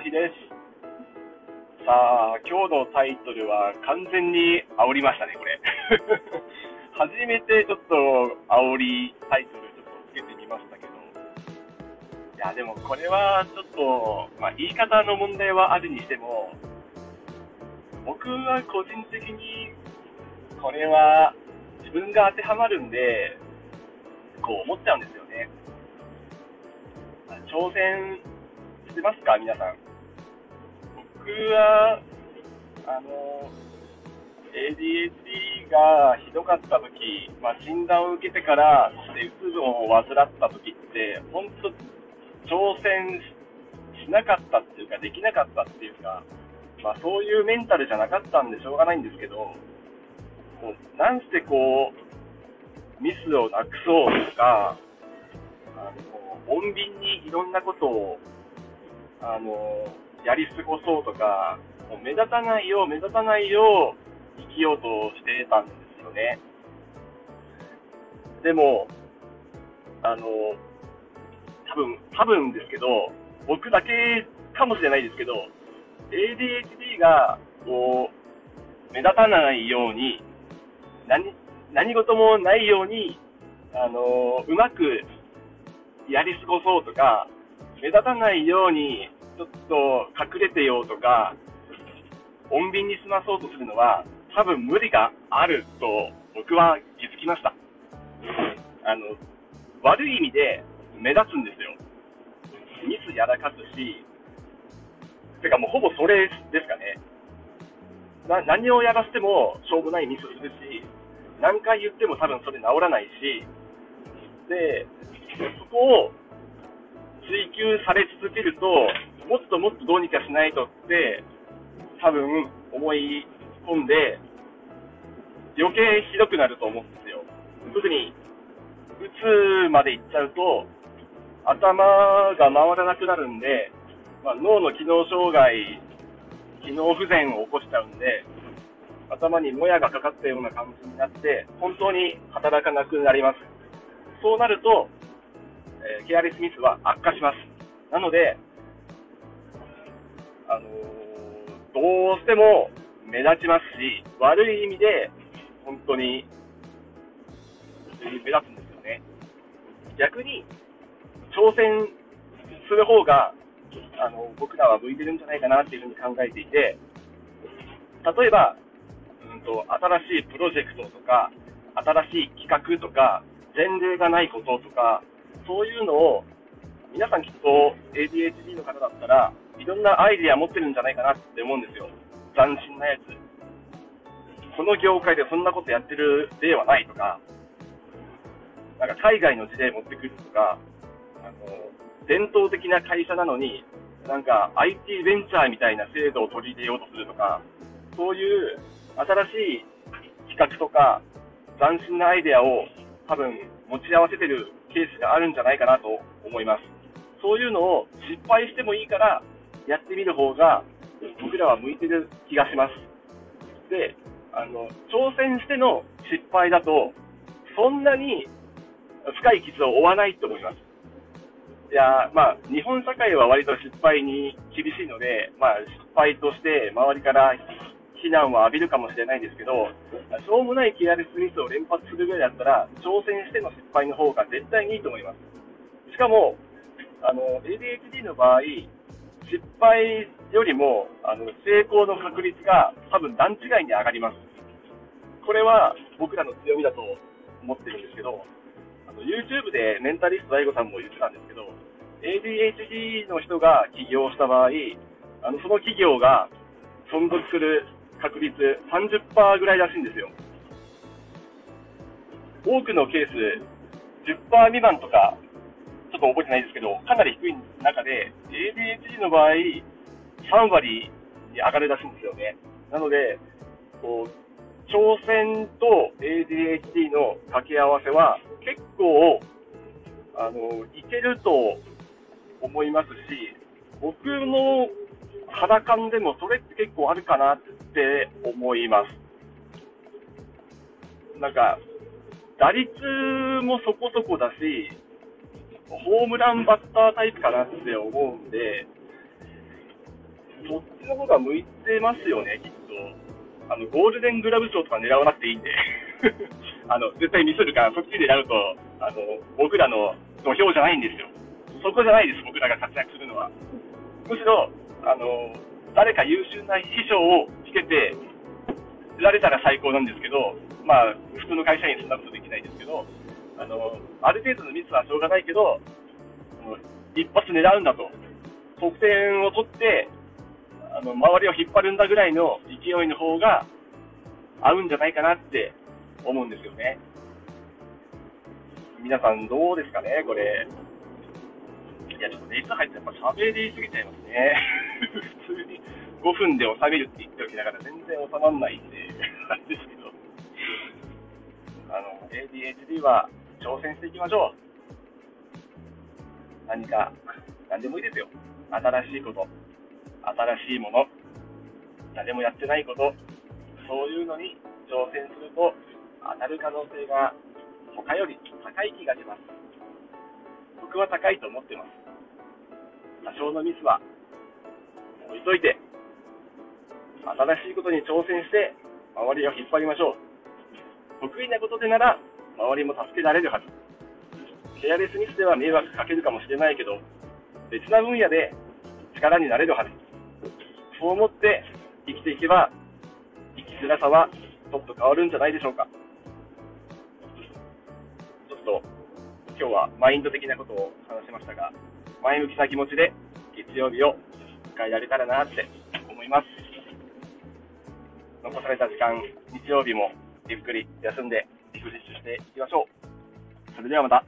日です。さあ、今日のタイトルは完全に煽りましたね、これ。初めてちょっと煽りタイトルちょっとつけてみましたけど。いや、でもこれはちょっと、まあ、言い方の問題はあるにしても、僕は個人的にこれは自分が当てはまるんで、こう思っちゃうんですよね。挑戦してますか、皆さん。僕は、あの、ADHD がひどかった時、まあ、診断を受けてから、そしてうつ病を患った時って、本当、挑戦しなかったっていうか、できなかったっていうか、まあ、そういうメンタルじゃなかったんでしょうがないんですけど、もうなんしてこう、ミスをなくそうとか、あの、穏便にいろんなことを、あの、やり過ごそうとか、もう目立たないよう、目立たないよう生きようとしてたんですよね。でも、あの、多分、多分ですけど、僕だけかもしれないですけど、ADHD が、こう、目立たないように、何、何事もないように、あの、うまくやり過ごそうとか、目立たないように、ちょっと隠れてようとか、穏便に済まそうとするのは、多分無理があると僕は気づきました。あの、悪い意味で目立つんですよ。ミスやらかすし、てかもうほぼそれですかね。な何をやらせてもしょうもないミスするし、何回言っても多分それ治らないし、で、そこを追求され続けると、もっともっとどうにかしないとって、多分思い込んで、余計ひどくなると思うんですよ。特に、うつまでいっちゃうと、頭が回らなくなるんで、まあ、脳の機能障害、機能不全を起こしちゃうんで、頭にもやがかかったような感じになって、本当に働かなくなります。そうなると、えー、ケアレスミスは悪化します。なので、あの、どうしても目立ちますし、悪い意味で本当に目立つんですよね。逆に、挑戦する方が、あの、僕らは向いてるんじゃないかなっていうふうに考えていて、例えば、うんと、新しいプロジェクトとか、新しい企画とか、前例がないこととか、そういうのを、皆さんきっと ADHD の方だったら、いろんなアイディア持ってるんじゃないかなって思うんですよ。斬新なやつ。この業界でそんなことやってる例はないとか、なんか海外の事例持ってくるとか、あの、伝統的な会社なのに、なんか IT ベンチャーみたいな制度を取り入れようとするとか、そういう新しい企画とか、斬新なアイデアを多分持ち合わせてるケースがあるんじゃないかなと思います。そういうのを失敗してもいいからやってみる方が僕らは向いてる気がします。で、あの、挑戦しての失敗だと、そんなに深い傷を負わないと思います。いや、まあ、日本社会は割と失敗に厳しいので、まあ、失敗として周りから非難は浴びるかもしれないんですけど、しょうもないケアレスミスを連発するぐらいだったら、挑戦しての失敗の方が絶対にいいと思います。しかも、あの、ADHD の場合、失敗よりも、あの、成功の確率が多分段違いに上がります。これは僕らの強みだと思ってるんですけど、あの、YouTube でメンタリスト DAIGO さんも言ってたんですけど、ADHD の人が起業した場合、あの、その企業が存続する確率30%ぐらいらしいんですよ。多くのケース、10%未満とか、ちょっと覚えてないですけど、かなり低い中で、ADHD の場合、3割に上がるらしいんですよね。なので、こう、挑戦と ADHD の掛け合わせは結構、あの、いけると思いますし、僕の肌感でもそれって結構あるかなって思います。なんか、打率もそこそこだし、ホームランバッタータイプかなって思うんで、そっちの方が向いてますよね、きっと。あの、ゴールデングラブ賞とか狙わなくていいんで。あの、絶対ミスるから、そっちでやると、あの、僕らの土俵じゃないんですよ。そこじゃないです、僕らが活躍するのは。むしろ、あの、誰か優秀な秘書をつけて、られたら最高なんですけど、まあ、普通の会社員そんなことできないですけど、あの、ある程度のミスはしょうがないけど、一発狙うんだと。得点を取って、あの、周りを引っ張るんだぐらいの勢いの方が合うんじゃないかなって思うんですよね。皆さんどうですかね、これ。いや、ちょっと熱入ってやっぱ喋りすぎちゃいますね。普通に5分で収めるって言っておきながら全然収まんないんで、あれですけど。あの、ADHD は挑戦していきましょう。何か、何でもいいですよ。新しいこと、新しいもの、誰もやってないこと、そういうのに挑戦すると当たる可能性が他より高い気がします。僕は高いと思ってます。多少のミスは置いといて、新しいことに挑戦して周りを引っ張りましょう。得意なことでなら周りも助けられるはず。ケアレスミスでは迷惑かけるかもしれないけど、別な分野で力になれるはず。そう思って生きていけば、生きづらさはちょっと変わるんじゃないでしょうか。ちょっと今日はマインド的なことを話しましたが、前向きな気持ちで月曜日を迎えられたらなって思います。残された時間、日曜日もゆっくり休んでリフレッシュしていきましょう。それではまた。